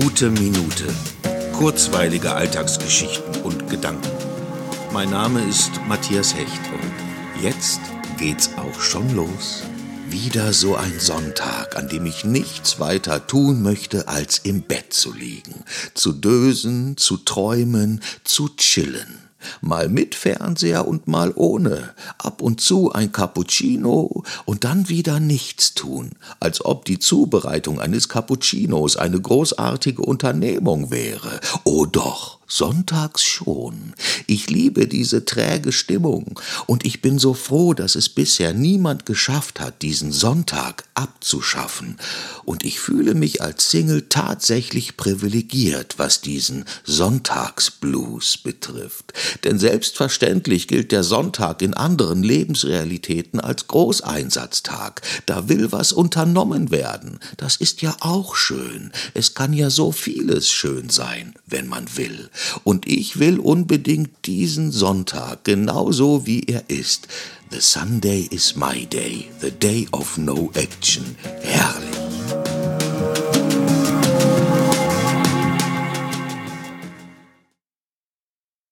Gute Minute. Kurzweilige Alltagsgeschichten und Gedanken. Mein Name ist Matthias Hecht und jetzt geht's auch schon los. Wieder so ein Sonntag, an dem ich nichts weiter tun möchte, als im Bett zu liegen, zu dösen, zu träumen, zu chillen. Mal mit Fernseher und mal ohne. Ab und zu ein Cappuccino und dann wieder nichts tun, als ob die Zubereitung eines Cappuccinos eine großartige Unternehmung wäre. Oh doch, Sonntags schon. Ich liebe diese träge Stimmung, und ich bin so froh, dass es bisher niemand geschafft hat, diesen Sonntag abzuschaffen, und ich fühle mich als Single tatsächlich privilegiert, was diesen Sonntagsblues betrifft. Denn selbstverständlich gilt der Sonntag in anderen Lebensrealitäten als Großeinsatztag. Da will was unternommen werden. Das ist ja auch schön. Es kann ja so vieles schön sein, wenn man will. Und ich will unbedingt diesen Sonntag genauso wie er ist. The Sunday is my day, the day of no action.